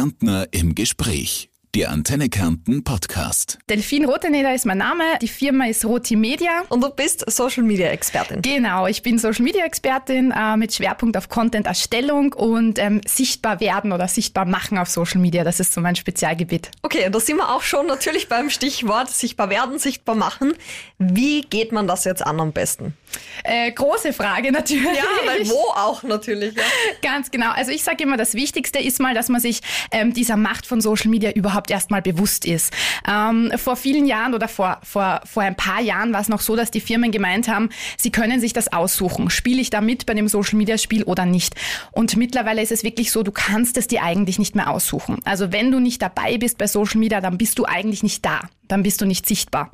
Kärntner im Gespräch. Der Antenne Kärnten Podcast. Delfin Roteneder ist mein Name. Die Firma ist Roti Media. Und du bist Social Media Expertin. Genau, ich bin Social Media Expertin äh, mit Schwerpunkt auf Content-Erstellung und ähm, sichtbar werden oder sichtbar machen auf Social Media. Das ist so mein Spezialgebiet. Okay, da sind wir auch schon natürlich beim Stichwort sichtbar werden, sichtbar machen. Wie geht man das jetzt an am besten? Äh, große Frage natürlich. Ja, weil wo auch natürlich. Ja. Ganz genau. Also ich sage immer, das Wichtigste ist mal, dass man sich ähm, dieser Macht von Social Media überhaupt erstmal bewusst ist. Ähm, vor vielen Jahren oder vor, vor, vor ein paar Jahren war es noch so, dass die Firmen gemeint haben, sie können sich das aussuchen. Spiele ich da mit bei dem Social Media Spiel oder nicht? Und mittlerweile ist es wirklich so, du kannst es dir eigentlich nicht mehr aussuchen. Also wenn du nicht dabei bist bei Social Media, dann bist du eigentlich nicht da dann bist du nicht sichtbar.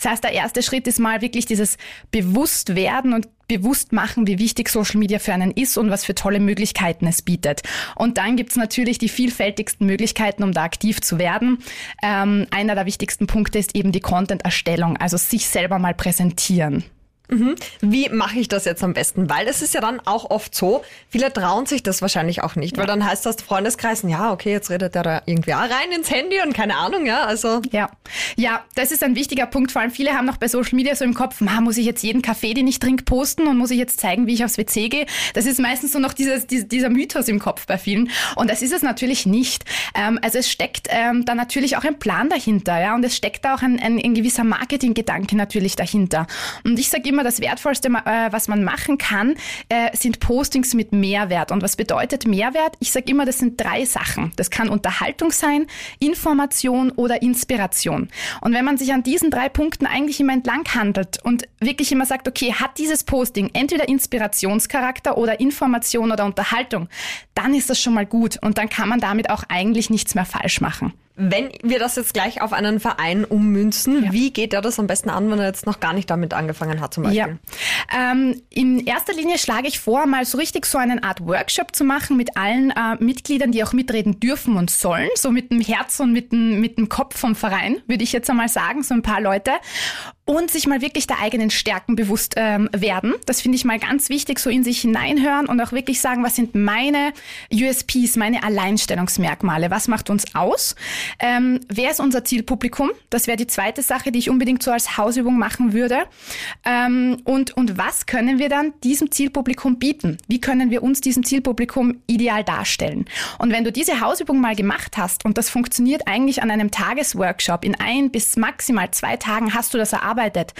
Das heißt, der erste Schritt ist mal wirklich dieses Bewusstwerden und bewusst machen, wie wichtig Social Media für einen ist und was für tolle Möglichkeiten es bietet. Und dann gibt's natürlich die vielfältigsten Möglichkeiten, um da aktiv zu werden. Ähm, einer der wichtigsten Punkte ist eben die Content-Erstellung, also sich selber mal präsentieren. Mhm. Wie mache ich das jetzt am besten? Weil es ist ja dann auch oft so, viele trauen sich das wahrscheinlich auch nicht, ja. weil dann heißt das Freundeskreisen, ja, okay, jetzt redet er da irgendwie auch rein ins Handy und keine Ahnung, ja, also. Ja, ja, das ist ein wichtiger Punkt. Vor allem viele haben noch bei Social Media so im Kopf, ma, muss ich jetzt jeden Kaffee, den ich trinke, posten und muss ich jetzt zeigen, wie ich aufs WC gehe? Das ist meistens so noch dieses, dieser Mythos im Kopf bei vielen. Und das ist es natürlich nicht. Ähm, also es steckt ähm, da natürlich auch ein Plan dahinter, ja, und es steckt da auch ein, ein, ein gewisser Marketinggedanke natürlich dahinter. Und ich sage immer, das Wertvollste, äh, was man machen kann, äh, sind Postings mit Mehrwert. Und was bedeutet Mehrwert? Ich sage immer, das sind drei Sachen. Das kann Unterhaltung sein, Information oder Inspiration. Und wenn man sich an diesen drei Punkten eigentlich immer entlang handelt und wirklich immer sagt, okay, hat dieses Posting entweder Inspirationscharakter oder Information oder Unterhaltung, dann ist das schon mal gut und dann kann man damit auch eigentlich nichts mehr falsch machen. Wenn wir das jetzt gleich auf einen Verein ummünzen, ja. wie geht er das am besten an, wenn er jetzt noch gar nicht damit angefangen hat zum Beispiel? Ja. Ähm, in erster Linie schlage ich vor, mal so richtig so eine Art Workshop zu machen mit allen äh, Mitgliedern, die auch mitreden dürfen und sollen, so mit dem Herz und mit dem, mit dem Kopf vom Verein, würde ich jetzt einmal sagen, so ein paar Leute. Und sich mal wirklich der eigenen Stärken bewusst ähm, werden. Das finde ich mal ganz wichtig, so in sich hineinhören und auch wirklich sagen, was sind meine USPs, meine Alleinstellungsmerkmale, was macht uns aus, ähm, wer ist unser Zielpublikum, das wäre die zweite Sache, die ich unbedingt so als Hausübung machen würde. Ähm, und, und was können wir dann diesem Zielpublikum bieten, wie können wir uns diesem Zielpublikum ideal darstellen. Und wenn du diese Hausübung mal gemacht hast und das funktioniert eigentlich an einem Tagesworkshop, in ein bis maximal zwei Tagen hast du das erarbeitet, arbeitet,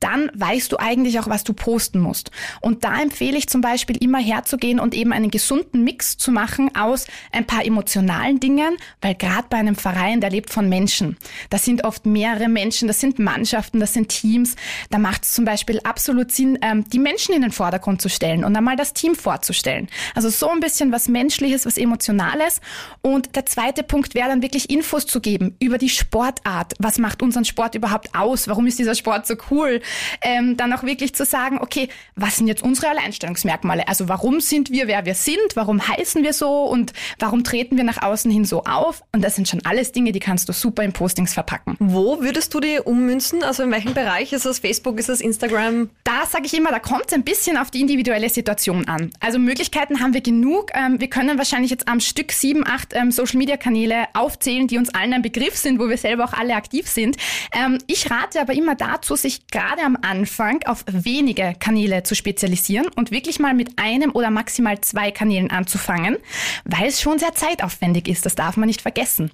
dann weißt du eigentlich auch, was du posten musst. Und da empfehle ich zum Beispiel immer herzugehen und eben einen gesunden Mix zu machen aus ein paar emotionalen Dingen, weil gerade bei einem Verein, der lebt von Menschen. Das sind oft mehrere Menschen, das sind Mannschaften, das sind Teams. Da macht es zum Beispiel absolut Sinn, ähm, die Menschen in den Vordergrund zu stellen und einmal das Team vorzustellen. Also so ein bisschen was Menschliches, was Emotionales. Und der zweite Punkt wäre dann wirklich Infos zu geben über die Sportart. Was macht unseren Sport überhaupt aus? Warum ist dieser Sport so cool, ähm, dann auch wirklich zu sagen, okay, was sind jetzt unsere Alleinstellungsmerkmale? Also warum sind wir, wer wir sind? Warum heißen wir so? Und warum treten wir nach außen hin so auf? Und das sind schon alles Dinge, die kannst du super in Postings verpacken. Wo würdest du die ummünzen? Also in welchem Bereich? Ist das Facebook? Ist das Instagram? Da sage ich immer, da kommt es ein bisschen auf die individuelle Situation an. Also Möglichkeiten haben wir genug. Ähm, wir können wahrscheinlich jetzt am Stück sieben, acht ähm, Social-Media-Kanäle aufzählen, die uns allen ein Begriff sind, wo wir selber auch alle aktiv sind. Ähm, ich rate aber immer da, dazu, sich gerade am Anfang auf wenige Kanäle zu spezialisieren und wirklich mal mit einem oder maximal zwei Kanälen anzufangen, weil es schon sehr zeitaufwendig ist. Das darf man nicht vergessen.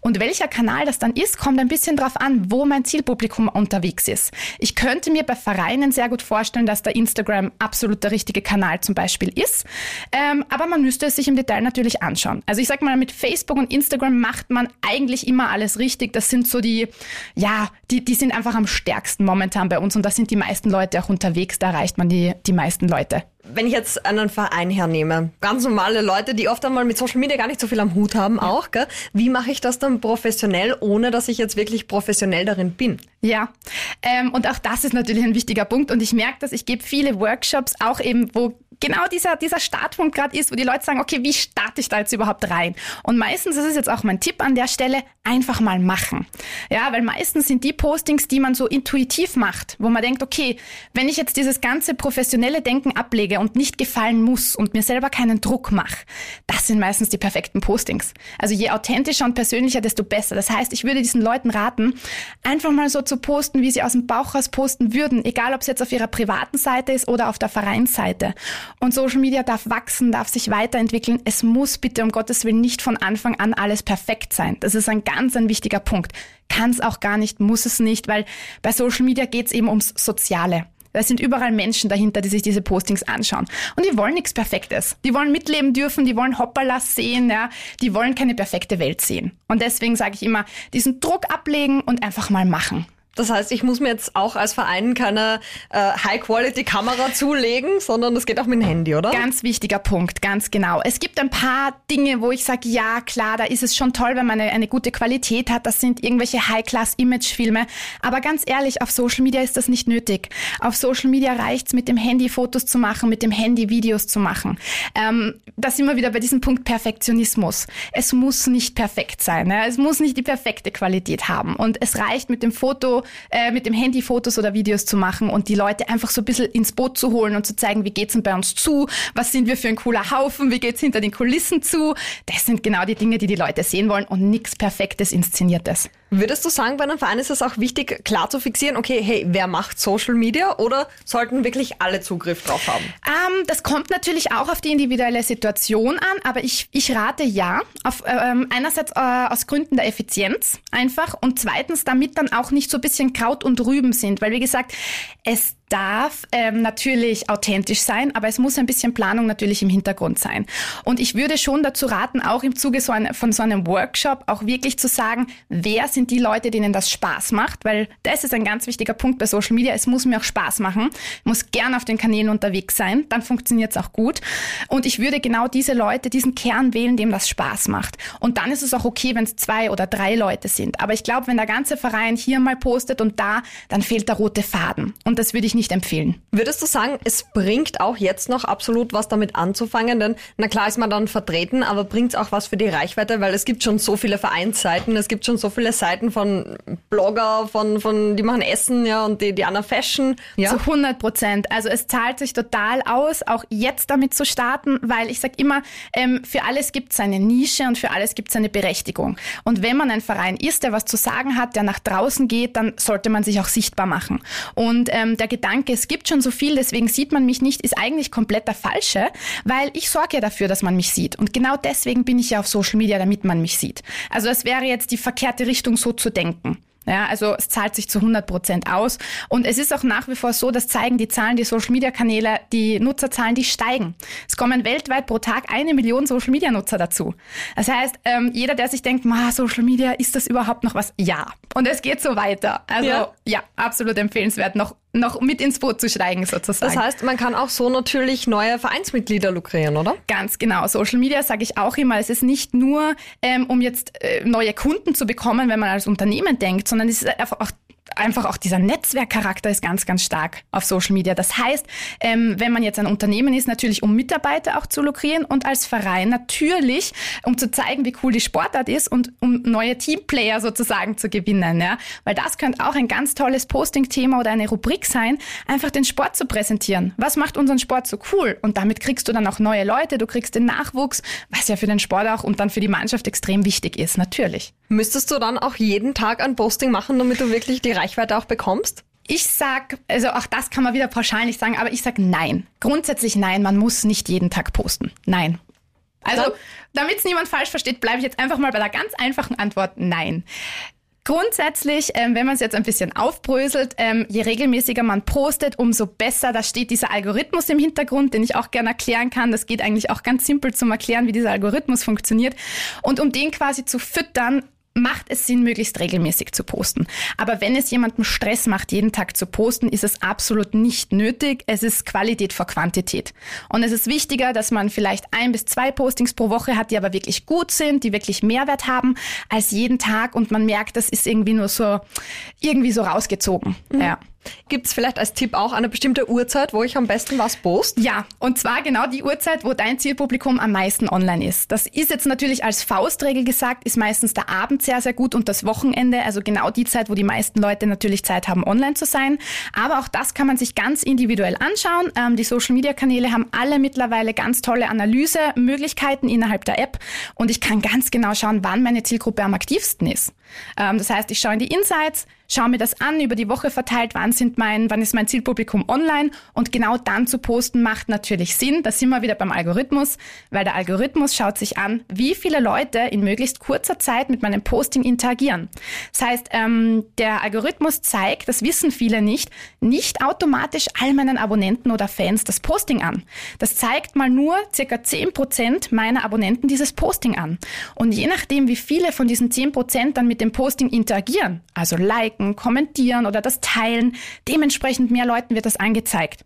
Und welcher Kanal das dann ist, kommt ein bisschen darauf an, wo mein Zielpublikum unterwegs ist. Ich könnte mir bei Vereinen sehr gut vorstellen, dass der Instagram absolut der richtige Kanal zum Beispiel ist. Ähm, aber man müsste es sich im Detail natürlich anschauen. Also ich sag mal, mit Facebook und Instagram macht man eigentlich immer alles richtig. Das sind so die, ja, die, die sind einfach am stärksten stärksten momentan bei uns und da sind die meisten Leute auch unterwegs, da erreicht man die, die meisten Leute. Wenn ich jetzt einen Verein hernehme, ganz normale Leute, die oft einmal mit Social Media gar nicht so viel am Hut haben, ja. auch, gell? wie mache ich das dann professionell, ohne dass ich jetzt wirklich professionell darin bin? Ja, ähm, und auch das ist natürlich ein wichtiger Punkt und ich merke dass ich gebe viele Workshops, auch eben, wo genau dieser, dieser Startpunkt gerade ist, wo die Leute sagen, okay, wie starte ich da jetzt überhaupt rein? Und meistens ist es jetzt auch mein Tipp an der Stelle, einfach mal machen. Ja, weil meistens sind die Postings, die man so intuitiv macht, wo man denkt, okay, wenn ich jetzt dieses ganze professionelle Denken ablege und nicht gefallen muss und mir selber keinen Druck mache, das sind meistens die perfekten Postings. Also je authentischer und persönlicher, desto besser. Das heißt, ich würde diesen Leuten raten, einfach mal so zu posten, wie sie aus dem Bauch raus posten würden, egal ob es jetzt auf ihrer privaten Seite ist oder auf der Vereinsseite. Und Social Media darf wachsen, darf sich weiterentwickeln. Es muss bitte um Gottes Willen nicht von Anfang an alles perfekt sein. Das ist ein ganz ein wichtiger Punkt. Kann es auch gar nicht, muss es nicht, weil bei Social Media geht es eben ums Soziale. Da sind überall Menschen dahinter, die sich diese Postings anschauen. Und die wollen nichts Perfektes. Die wollen mitleben dürfen, die wollen Hoppalas sehen, ja. Die wollen keine perfekte Welt sehen. Und deswegen sage ich immer, diesen Druck ablegen und einfach mal machen. Das heißt, ich muss mir jetzt auch als Verein keine äh, High-Quality-Kamera zulegen, sondern es geht auch mit dem Handy, oder? Ganz wichtiger Punkt, ganz genau. Es gibt ein paar Dinge, wo ich sage, ja klar, da ist es schon toll, wenn man eine, eine gute Qualität hat. Das sind irgendwelche High-Class-Image-Filme. Aber ganz ehrlich, auf Social Media ist das nicht nötig. Auf Social Media reicht's, mit dem Handy Fotos zu machen, mit dem Handy Videos zu machen. Ähm, da sind wir wieder bei diesem Punkt Perfektionismus. Es muss nicht perfekt sein. Ne? Es muss nicht die perfekte Qualität haben. Und es reicht mit dem Foto äh, mit dem Handy Fotos oder Videos zu machen und die Leute einfach so ein bisschen ins Boot zu holen und zu zeigen, wie geht's denn bei uns zu, was sind wir für ein cooler Haufen, wie geht's hinter den Kulissen zu. Das sind genau die Dinge, die die Leute sehen wollen und nichts Perfektes, Inszeniertes. Würdest du sagen, bei einem Verein ist es auch wichtig, klar zu fixieren, okay, hey, wer macht Social Media oder sollten wirklich alle Zugriff drauf haben? Ähm, das kommt natürlich auch auf die individuelle Situation an, aber ich, ich rate ja. Auf, ähm, einerseits äh, aus Gründen der Effizienz einfach und zweitens, damit dann auch nicht so ein bisschen Kraut und Rüben sind, weil wie gesagt, es darf ähm, natürlich authentisch sein, aber es muss ein bisschen Planung natürlich im Hintergrund sein. Und ich würde schon dazu raten, auch im Zuge so ein, von so einem Workshop auch wirklich zu sagen, wer sind die Leute, denen das Spaß macht, weil das ist ein ganz wichtiger Punkt bei Social Media. Es muss mir auch Spaß machen, muss gern auf den Kanälen unterwegs sein, dann funktioniert es auch gut. Und ich würde genau diese Leute, diesen Kern wählen, dem das Spaß macht. Und dann ist es auch okay, wenn es zwei oder drei Leute sind. Aber ich glaube, wenn der ganze Verein hier mal postet und da, dann fehlt der rote Faden. Und das würde ich nicht nicht empfehlen. Würdest du sagen, es bringt auch jetzt noch absolut was damit anzufangen? Denn na klar ist man dann vertreten, aber bringt es auch was für die Reichweite? Weil es gibt schon so viele Vereinsseiten, es gibt schon so viele Seiten von Blogger, von, von die machen Essen, ja, und die, die Anna Fashion. Ja? Zu 100 Prozent. Also es zahlt sich total aus, auch jetzt damit zu starten, weil ich sage immer, ähm, für alles gibt es eine Nische und für alles gibt es eine Berechtigung. Und wenn man ein Verein ist, der was zu sagen hat, der nach draußen geht, dann sollte man sich auch sichtbar machen. Und ähm, der Gedanke Gedanke, es gibt schon so viel, deswegen sieht man mich nicht, ist eigentlich komplett der falsche, weil ich sorge ja dafür, dass man mich sieht. Und genau deswegen bin ich ja auf Social Media, damit man mich sieht. Also es wäre jetzt die verkehrte Richtung, so zu denken. Ja, also es zahlt sich zu 100 Prozent aus. Und es ist auch nach wie vor so, das zeigen die Zahlen, die Social-Media-Kanäle, die Nutzerzahlen, die steigen. Es kommen weltweit pro Tag eine Million Social-Media-Nutzer dazu. Das heißt, ähm, jeder, der sich denkt, Social Media, ist das überhaupt noch was? Ja. Und es geht so weiter. Also ja, ja absolut empfehlenswert, noch noch mit ins Boot zu steigen sozusagen. Das heißt, man kann auch so natürlich neue Vereinsmitglieder lukrieren, oder? Ganz genau. Social Media sage ich auch immer, es ist nicht nur, ähm, um jetzt äh, neue Kunden zu bekommen, wenn man als Unternehmen denkt, sondern es ist einfach auch einfach auch dieser Netzwerkcharakter ist ganz, ganz stark auf Social Media. Das heißt, ähm, wenn man jetzt ein Unternehmen ist, natürlich um Mitarbeiter auch zu lukrieren und als Verein natürlich, um zu zeigen, wie cool die Sportart ist und um neue Teamplayer sozusagen zu gewinnen. Ja? Weil das könnte auch ein ganz tolles Posting-Thema oder eine Rubrik sein, einfach den Sport zu präsentieren. Was macht unseren Sport so cool? Und damit kriegst du dann auch neue Leute, du kriegst den Nachwuchs, was ja für den Sport auch und dann für die Mannschaft extrem wichtig ist, natürlich. Müsstest du dann auch jeden Tag ein Posting machen, damit du wirklich die Reichweite auch bekommst? Ich sag, also auch das kann man wieder pauschal nicht sagen, aber ich sag nein. Grundsätzlich nein, man muss nicht jeden Tag posten. Nein. Also, damit es niemand falsch versteht, bleibe ich jetzt einfach mal bei der ganz einfachen Antwort nein. Grundsätzlich, ähm, wenn man es jetzt ein bisschen aufbröselt, ähm, je regelmäßiger man postet, umso besser. Da steht dieser Algorithmus im Hintergrund, den ich auch gerne erklären kann. Das geht eigentlich auch ganz simpel zum Erklären, wie dieser Algorithmus funktioniert. Und um den quasi zu füttern, macht es Sinn, möglichst regelmäßig zu posten. Aber wenn es jemandem Stress macht, jeden Tag zu posten, ist es absolut nicht nötig. Es ist Qualität vor Quantität. Und es ist wichtiger, dass man vielleicht ein bis zwei Postings pro Woche hat, die aber wirklich gut sind, die wirklich Mehrwert haben, als jeden Tag und man merkt, das ist irgendwie nur so, irgendwie so rausgezogen. Mhm. Ja. Gibt es vielleicht als Tipp auch eine bestimmte Uhrzeit, wo ich am besten was post? Ja, und zwar genau die Uhrzeit, wo dein Zielpublikum am meisten online ist. Das ist jetzt natürlich als Faustregel gesagt, ist meistens der Abend sehr, sehr gut und das Wochenende, also genau die Zeit, wo die meisten Leute natürlich Zeit haben, online zu sein. Aber auch das kann man sich ganz individuell anschauen. Ähm, die Social-Media-Kanäle haben alle mittlerweile ganz tolle Analysemöglichkeiten innerhalb der App und ich kann ganz genau schauen, wann meine Zielgruppe am aktivsten ist. Ähm, das heißt, ich schaue in die Insights, schaue mir das an, über die Woche verteilt, wann sind mein, wann ist mein Zielpublikum online und genau dann zu posten macht natürlich Sinn. Da sind wir wieder beim Algorithmus, weil der Algorithmus schaut sich an, wie viele Leute in möglichst kurzer Zeit mit meinem Posting interagieren. Das heißt, ähm, der Algorithmus zeigt, das wissen viele nicht, nicht automatisch all meinen Abonnenten oder Fans das Posting an. Das zeigt mal nur circa 10% meiner Abonnenten dieses Posting an. Und je nachdem, wie viele von diesen 10% dann mit dem Posting interagieren, also liken, kommentieren oder das teilen, dementsprechend mehr Leuten wird das angezeigt.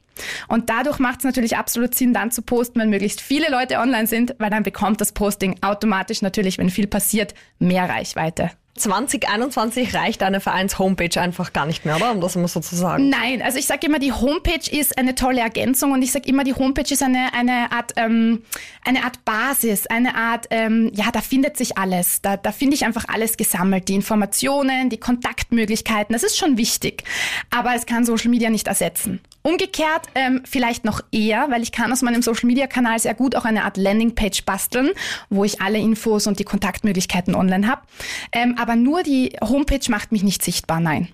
Und dadurch macht es natürlich absolut Sinn, dann zu posten, wenn möglichst viele Leute online sind, weil dann bekommt das Posting automatisch natürlich, wenn viel passiert, mehr Reichweite. 2021 reicht eine Vereins-Homepage einfach gar nicht mehr, oder? Um das immer so zu sagen. Nein, also ich sage immer, die Homepage ist eine tolle Ergänzung und ich sage immer, die Homepage ist eine, eine, Art, ähm, eine Art Basis, eine Art, ähm, ja, da findet sich alles. Da, da finde ich einfach alles gesammelt. Die Informationen, die Kontaktmöglichkeiten, das ist schon wichtig. Aber es kann Social Media nicht ersetzen. Umgekehrt ähm, vielleicht noch eher, weil ich kann aus meinem Social-Media-Kanal sehr gut auch eine Art Landingpage basteln, wo ich alle Infos und die Kontaktmöglichkeiten online habe. Ähm, aber nur die Homepage macht mich nicht sichtbar, nein.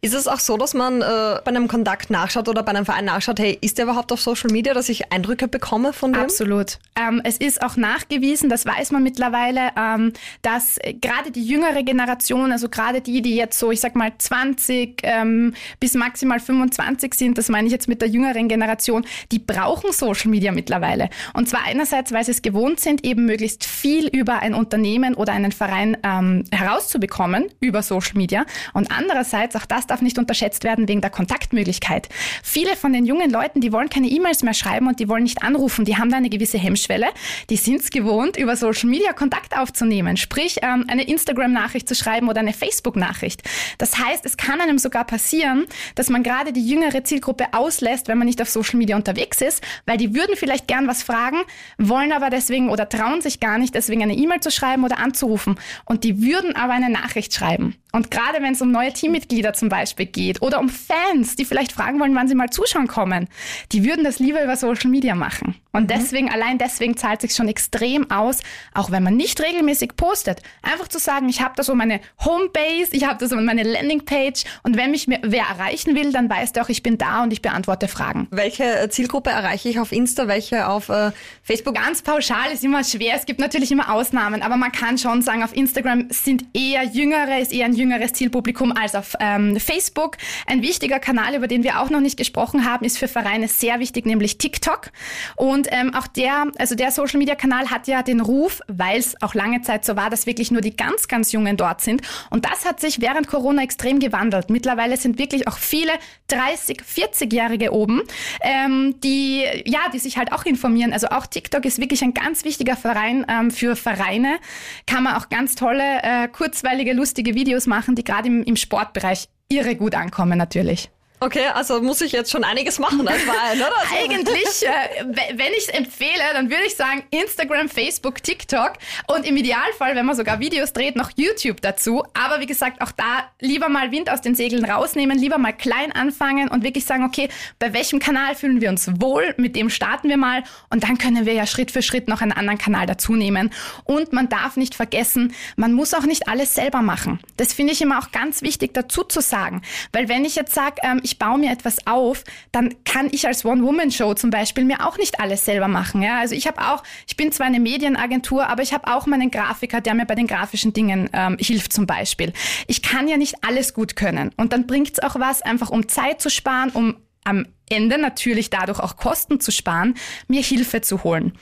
Ist es auch so, dass man äh, bei einem Kontakt nachschaut oder bei einem Verein nachschaut, hey, ist der überhaupt auf Social Media, dass ich Eindrücke bekomme von dem? Absolut. Ähm, es ist auch nachgewiesen, das weiß man mittlerweile, ähm, dass gerade die jüngere Generation, also gerade die, die jetzt so, ich sag mal 20 ähm, bis maximal 25 sind, das meine ich jetzt mit der jüngeren Generation, die brauchen Social Media mittlerweile. Und zwar einerseits, weil sie es gewohnt sind, eben möglichst viel über ein Unternehmen oder einen Verein ähm, herauszubekommen über Social Media. Und andererseits auch das darf nicht unterschätzt werden wegen der Kontaktmöglichkeit. Viele von den jungen Leuten, die wollen keine E-Mails mehr schreiben und die wollen nicht anrufen. Die haben da eine gewisse Hemmschwelle. Die sind es gewohnt, über Social Media Kontakt aufzunehmen. Sprich, ähm, eine Instagram-Nachricht zu schreiben oder eine Facebook-Nachricht. Das heißt, es kann einem sogar passieren, dass man gerade die jüngere Zielgruppe auslässt, wenn man nicht auf Social Media unterwegs ist, weil die würden vielleicht gern was fragen, wollen aber deswegen oder trauen sich gar nicht, deswegen eine E-Mail zu schreiben oder anzurufen. Und die würden aber eine Nachricht schreiben. Und gerade wenn es um neue Teammitglieder zum Beispiel geht oder um Fans, die vielleicht fragen wollen, wann sie mal zuschauen kommen, die würden das lieber über Social Media machen. Und mhm. deswegen, allein deswegen zahlt sich schon extrem aus, auch wenn man nicht regelmäßig postet, einfach zu sagen, ich habe da so meine Homebase, ich habe da so meine Landingpage und wenn mich wer erreichen will, dann weiß der auch, ich bin da und ich beantworte Fragen. Welche äh, Zielgruppe erreiche ich auf Insta, welche auf äh, Facebook? Ganz pauschal ist immer schwer, es gibt natürlich immer Ausnahmen, aber man kann schon sagen, auf Instagram sind eher Jüngere, ist eher ein jüngeres Zielpublikum als auf ähm, Facebook. Ein wichtiger Kanal, über den wir auch noch nicht gesprochen haben, ist für Vereine sehr wichtig, nämlich TikTok. Und ähm, auch der, also der Social Media Kanal hat ja den Ruf, weil es auch lange Zeit so war, dass wirklich nur die ganz, ganz Jungen dort sind. Und das hat sich während Corona extrem gewandelt. Mittlerweile sind wirklich auch viele 30, 40-Jährige oben, ähm, die ja, die sich halt auch informieren. Also auch TikTok ist wirklich ein ganz wichtiger Verein ähm, für Vereine. Kann man auch ganz tolle, äh, kurzweilige, lustige Videos machen, die gerade im, im Sportbereich irre gut ankommen natürlich. Okay, also muss ich jetzt schon einiges machen als Verein, oder? Also Eigentlich, äh, wenn ich es empfehle, dann würde ich sagen Instagram, Facebook, TikTok und im Idealfall, wenn man sogar Videos dreht, noch YouTube dazu. Aber wie gesagt, auch da lieber mal Wind aus den Segeln rausnehmen, lieber mal klein anfangen und wirklich sagen, okay, bei welchem Kanal fühlen wir uns wohl, mit dem starten wir mal und dann können wir ja Schritt für Schritt noch einen anderen Kanal dazu nehmen. Und man darf nicht vergessen, man muss auch nicht alles selber machen. Das finde ich immer auch ganz wichtig dazu zu sagen, weil wenn ich jetzt sage, ähm, ich baue mir etwas auf, dann kann ich als One-Woman-Show zum Beispiel mir auch nicht alles selber machen. Ja? Also ich habe auch, ich bin zwar eine Medienagentur, aber ich habe auch meinen Grafiker, der mir bei den grafischen Dingen ähm, hilft zum Beispiel. Ich kann ja nicht alles gut können. Und dann bringt es auch was, einfach um Zeit zu sparen, um am Ende natürlich dadurch auch Kosten zu sparen, mir Hilfe zu holen.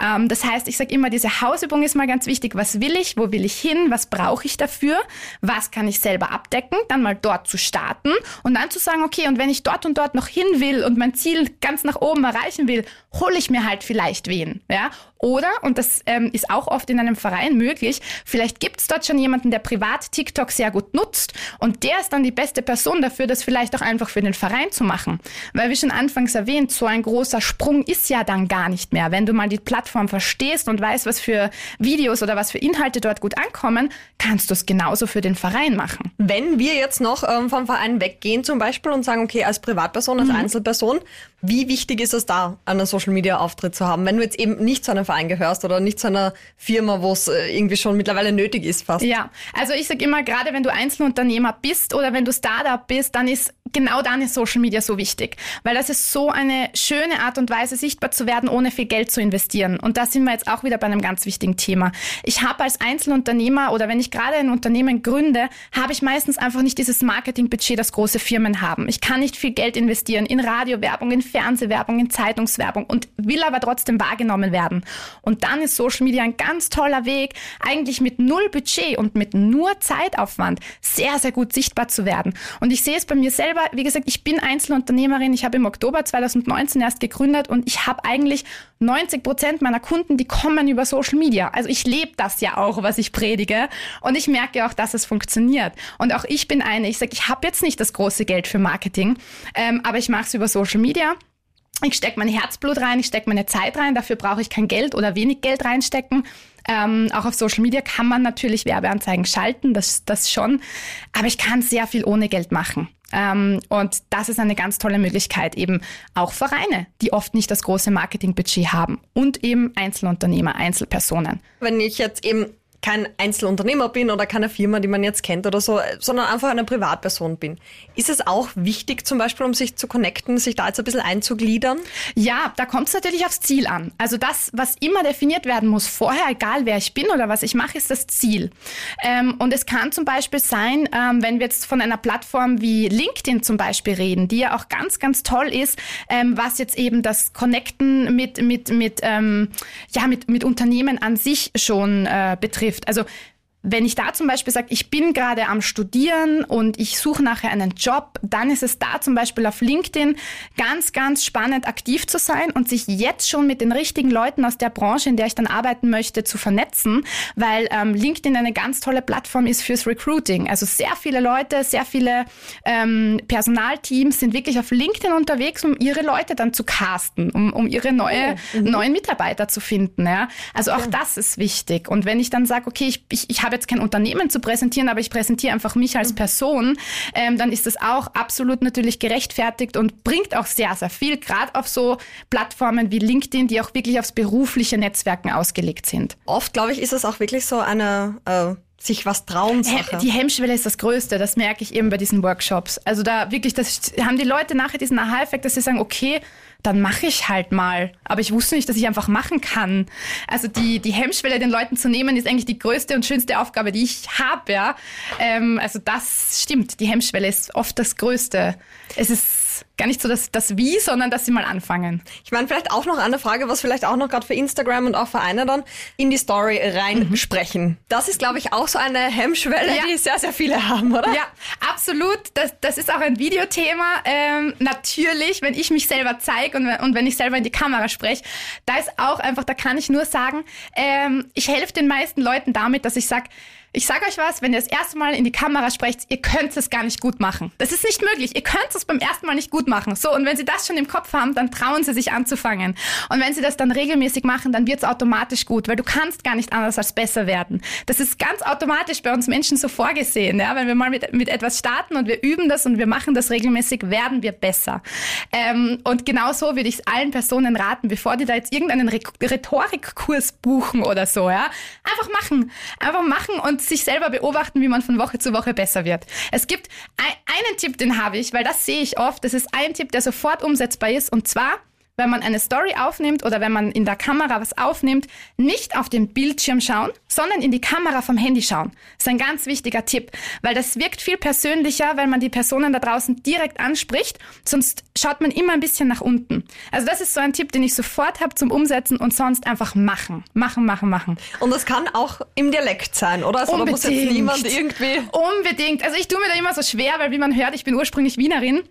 Ähm, das heißt, ich sage immer, diese Hausübung ist mal ganz wichtig. Was will ich? Wo will ich hin? Was brauche ich dafür? Was kann ich selber abdecken? Dann mal dort zu starten und dann zu sagen, okay, und wenn ich dort und dort noch hin will und mein Ziel ganz nach oben erreichen will, hole ich mir halt vielleicht wen. Ja? Oder, und das ähm, ist auch oft in einem Verein möglich, vielleicht gibt es dort schon jemanden, der privat TikTok sehr gut nutzt und der ist dann die beste Person dafür, das vielleicht auch einfach für den Verein zu machen. Weil wie schon anfangs erwähnt, so ein großer Sprung ist ja dann gar nicht mehr. Wenn du mal die Plattform verstehst und weißt, was für Videos oder was für Inhalte dort gut ankommen, kannst du es genauso für den Verein machen. Wenn wir jetzt noch ähm, vom Verein weggehen zum Beispiel und sagen, okay, als Privatperson, als mhm. Einzelperson, wie wichtig ist es da, einen Social Media Auftritt zu haben, wenn du jetzt eben nicht zu einem Verein gehörst oder nicht zu einer Firma, wo es äh, irgendwie schon mittlerweile nötig ist fast? Ja, also ich sage immer, gerade wenn du Einzelunternehmer bist oder wenn du Startup bist, dann ist genau ist Social Media so wichtig, weil das ist so eine schöne Art und Weise, sichtbar zu werden, ohne viel Geld zu investieren. Und da sind wir jetzt auch wieder bei einem ganz wichtigen Thema. Ich habe als Einzelunternehmer oder wenn ich gerade ein Unternehmen gründe, habe ich meistens einfach nicht dieses Marketingbudget, das große Firmen haben. Ich kann nicht viel Geld investieren in Radiowerbung, in Fernsehwerbung, in Zeitungswerbung und will aber trotzdem wahrgenommen werden. Und dann ist Social Media ein ganz toller Weg, eigentlich mit null Budget und mit nur Zeitaufwand sehr, sehr gut sichtbar zu werden. Und ich sehe es bei mir selber, wie gesagt, ich bin Einzelunternehmerin. Ich habe im Oktober 2019 erst gegründet und ich habe eigentlich 90 Prozent meiner Kunden, die kommen über Social Media. Also ich lebe das ja auch, was ich predige. Und ich merke auch, dass es funktioniert. Und auch ich bin eine, ich sage, ich habe jetzt nicht das große Geld für Marketing, ähm, aber ich mache es über Social Media. Ich stecke mein Herzblut rein, ich stecke meine Zeit rein, dafür brauche ich kein Geld oder wenig Geld reinstecken. Ähm, auch auf Social Media kann man natürlich Werbeanzeigen schalten, das, das schon. Aber ich kann sehr viel ohne Geld machen. Ähm, und das ist eine ganz tolle Möglichkeit, eben auch Vereine, die oft nicht das große Marketingbudget haben und eben Einzelunternehmer, Einzelpersonen. Wenn ich jetzt eben kein Einzelunternehmer bin oder keine Firma, die man jetzt kennt oder so, sondern einfach eine Privatperson bin. Ist es auch wichtig, zum Beispiel, um sich zu connecten, sich da jetzt ein bisschen einzugliedern? Ja, da kommt es natürlich aufs Ziel an. Also das, was immer definiert werden muss vorher, egal wer ich bin oder was ich mache, ist das Ziel. Ähm, und es kann zum Beispiel sein, ähm, wenn wir jetzt von einer Plattform wie LinkedIn zum Beispiel reden, die ja auch ganz, ganz toll ist, ähm, was jetzt eben das Connecten mit, mit, mit, ähm, ja, mit, mit Unternehmen an sich schon äh, betrifft hilft. Also wenn ich da zum Beispiel sage, ich bin gerade am Studieren und ich suche nachher einen Job, dann ist es da zum Beispiel auf LinkedIn ganz, ganz spannend aktiv zu sein und sich jetzt schon mit den richtigen Leuten aus der Branche, in der ich dann arbeiten möchte, zu vernetzen, weil ähm, LinkedIn eine ganz tolle Plattform ist fürs Recruiting. Also sehr viele Leute, sehr viele ähm, Personalteams sind wirklich auf LinkedIn unterwegs, um ihre Leute dann zu casten, um, um ihre neue, oh, mhm. neuen Mitarbeiter zu finden. Ja? Also auch ja. das ist wichtig. Und wenn ich dann sage, okay, ich, ich, ich habe habe jetzt kein Unternehmen zu präsentieren, aber ich präsentiere einfach mich als mhm. Person, ähm, dann ist das auch absolut natürlich gerechtfertigt und bringt auch sehr, sehr viel, gerade auf so Plattformen wie LinkedIn, die auch wirklich aufs berufliche Netzwerken ausgelegt sind. Oft, glaube ich, ist es auch wirklich so eine äh sich was trauen. Sache. Die Hemmschwelle ist das Größte, das merke ich eben bei diesen Workshops. Also da wirklich, das haben die Leute nachher diesen Aha-Effekt, dass sie sagen, okay, dann mache ich halt mal. Aber ich wusste nicht, dass ich einfach machen kann. Also die, die Hemmschwelle den Leuten zu nehmen, ist eigentlich die größte und schönste Aufgabe, die ich habe. Ja? Ähm, also das stimmt, die Hemmschwelle ist oft das Größte. Es ist gar nicht so das, das Wie, sondern dass sie mal anfangen. Ich meine, vielleicht auch noch eine Frage, was vielleicht auch noch gerade für Instagram und auch für eine dann in die Story reinsprechen. Mhm. Das ist, glaube ich, auch so eine Hemmschwelle, ja. die sehr, sehr viele haben, oder? Ja, absolut. Das, das ist auch ein Videothema. Ähm, natürlich, wenn ich mich selber zeige und, und wenn ich selber in die Kamera spreche, da ist auch einfach, da kann ich nur sagen, ähm, ich helfe den meisten Leuten damit, dass ich sage, ich sage euch was, wenn ihr das erste Mal in die Kamera sprecht, ihr könnt es gar nicht gut machen. Das ist nicht möglich. Ihr könnt es beim ersten Mal nicht gut machen. So, und wenn sie das schon im Kopf haben, dann trauen sie sich anzufangen. Und wenn sie das dann regelmäßig machen, dann wird es automatisch gut, weil du kannst gar nicht anders als besser werden. Das ist ganz automatisch bei uns Menschen so vorgesehen. Ja? Wenn wir mal mit, mit etwas starten und wir üben das und wir machen das regelmäßig, werden wir besser. Ähm, und genau so würde ich es allen Personen raten, bevor die da jetzt irgendeinen Rhetorikkurs buchen oder so. Ja? Einfach machen. Einfach machen und sich selber beobachten, wie man von Woche zu Woche besser wird. Es gibt einen Tipp, den habe ich, weil das sehe ich oft. Das ist ein Tipp, der sofort umsetzbar ist. Und zwar wenn man eine Story aufnimmt oder wenn man in der Kamera was aufnimmt, nicht auf den Bildschirm schauen, sondern in die Kamera vom Handy schauen. Das ist ein ganz wichtiger Tipp, weil das wirkt viel persönlicher, wenn man die Personen da draußen direkt anspricht, sonst schaut man immer ein bisschen nach unten. Also das ist so ein Tipp, den ich sofort habe zum Umsetzen und sonst einfach machen. Machen, machen, machen. Und das kann auch im Dialekt sein, oder? Also da muss jetzt niemand irgendwie... Unbedingt. Also ich tue mir da immer so schwer, weil wie man hört, ich bin ursprünglich Wienerin.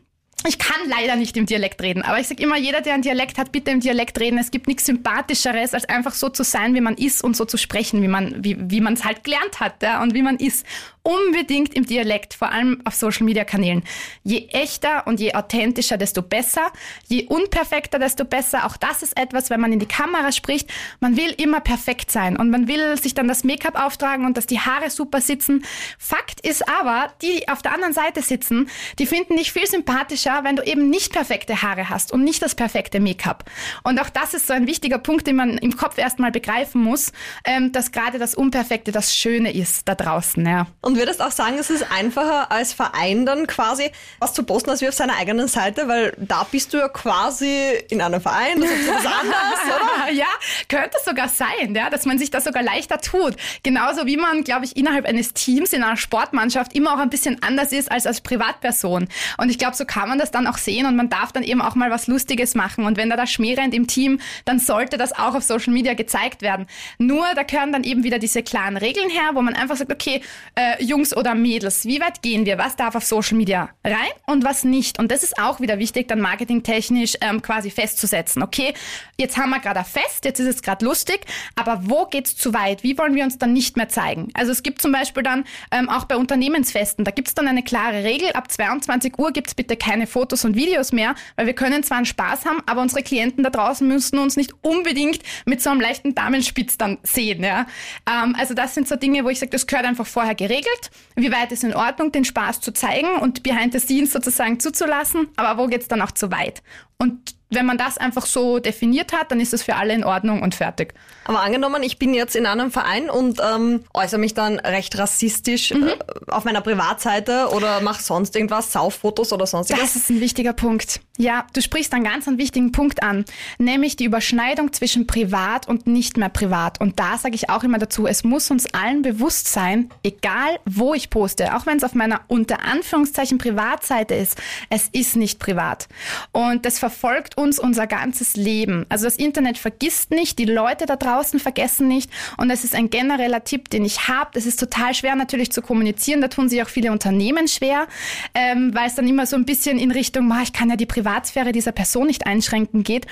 Ich kann leider nicht im Dialekt reden, aber ich sage immer, jeder, der einen Dialekt hat, bitte im Dialekt reden. Es gibt nichts Sympathischeres, als einfach so zu sein, wie man ist und so zu sprechen, wie man wie, wie man es halt gelernt hat ja, und wie man ist unbedingt im Dialekt, vor allem auf Social Media Kanälen. Je echter und je authentischer, desto besser. Je unperfekter, desto besser. Auch das ist etwas, wenn man in die Kamera spricht. Man will immer perfekt sein und man will sich dann das Make-up auftragen und dass die Haare super sitzen. Fakt ist aber, die, auf der anderen Seite sitzen, die finden dich viel sympathischer, wenn du eben nicht perfekte Haare hast und nicht das perfekte Make-up. Und auch das ist so ein wichtiger Punkt, den man im Kopf erstmal begreifen muss, ähm, dass gerade das Unperfekte das Schöne ist da draußen. Ja. Und und würdest auch sagen, es ist einfacher als Verein dann quasi was zu posten als wie auf seiner eigenen Seite, weil da bist du ja quasi in einem Verein, das ist was anderes, oder? ja, könnte sogar sein, ja, dass man sich das sogar leichter tut. Genauso wie man, glaube ich, innerhalb eines Teams in einer Sportmannschaft immer auch ein bisschen anders ist als als Privatperson. Und ich glaube, so kann man das dann auch sehen und man darf dann eben auch mal was Lustiges machen. Und wenn da der Schmäh rennt im Team, dann sollte das auch auf Social Media gezeigt werden. Nur da gehören dann eben wieder diese klaren Regeln her, wo man einfach sagt, okay, äh, Jungs oder Mädels, wie weit gehen wir? Was darf auf Social Media rein und was nicht? Und das ist auch wieder wichtig, dann marketingtechnisch ähm, quasi festzusetzen. Okay, jetzt haben wir gerade ein Fest, jetzt ist es gerade lustig, aber wo geht's zu weit? Wie wollen wir uns dann nicht mehr zeigen? Also es gibt zum Beispiel dann ähm, auch bei Unternehmensfesten, da gibt's dann eine klare Regel, ab 22 Uhr gibt's bitte keine Fotos und Videos mehr, weil wir können zwar einen Spaß haben, aber unsere Klienten da draußen müssen uns nicht unbedingt mit so einem leichten Damenspitz dann sehen. Ja? Ähm, also das sind so Dinge, wo ich sage, das gehört einfach vorher geregelt geregelt, wie weit ist in Ordnung, den Spaß zu zeigen und behind the scenes sozusagen zuzulassen, aber wo geht's dann auch zu weit? Und wenn man das einfach so definiert hat, dann ist es für alle in Ordnung und fertig. Aber angenommen, ich bin jetzt in einem Verein und ähm, äußere mich dann recht rassistisch mhm. äh, auf meiner Privatseite oder mache sonst irgendwas, Sauffotos oder sonstiges. Das ist ein wichtiger Punkt. Ja, du sprichst einen ganz einen wichtigen Punkt an, nämlich die Überschneidung zwischen privat und nicht mehr privat. Und da sage ich auch immer dazu, es muss uns allen bewusst sein, egal wo ich poste, auch wenn es auf meiner unter Anführungszeichen Privatseite ist, es ist nicht privat. Und das verfolgt uns unser ganzes Leben. Also das Internet vergisst nicht, die Leute da draußen vergessen nicht. Und das ist ein genereller Tipp, den ich habe. Das ist total schwer natürlich zu kommunizieren. Da tun sich auch viele Unternehmen schwer, ähm, weil es dann immer so ein bisschen in Richtung, ich kann ja die Privatsphäre dieser Person nicht einschränken geht.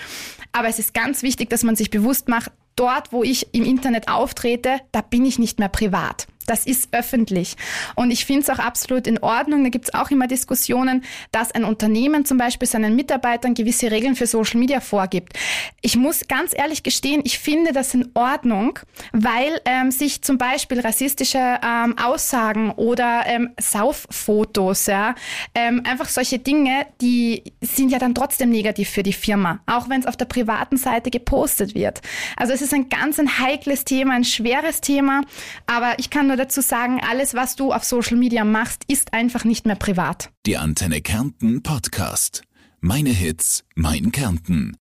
Aber es ist ganz wichtig, dass man sich bewusst macht, dort, wo ich im Internet auftrete, da bin ich nicht mehr privat das ist öffentlich. Und ich finde es auch absolut in Ordnung. Da gibt es auch immer Diskussionen, dass ein Unternehmen zum Beispiel seinen Mitarbeitern gewisse Regeln für Social Media vorgibt. Ich muss ganz ehrlich gestehen, ich finde das in Ordnung, weil ähm, sich zum Beispiel rassistische ähm, Aussagen oder ähm, Sauffotos, ja, ähm, einfach solche Dinge, die sind ja dann trotzdem negativ für die Firma, auch wenn es auf der privaten Seite gepostet wird. Also es ist ein ganz ein heikles Thema, ein schweres Thema, aber ich kann nur dazu sagen, alles, was du auf Social Media machst, ist einfach nicht mehr privat. Die Antenne Kärnten Podcast. Meine Hits, mein Kärnten.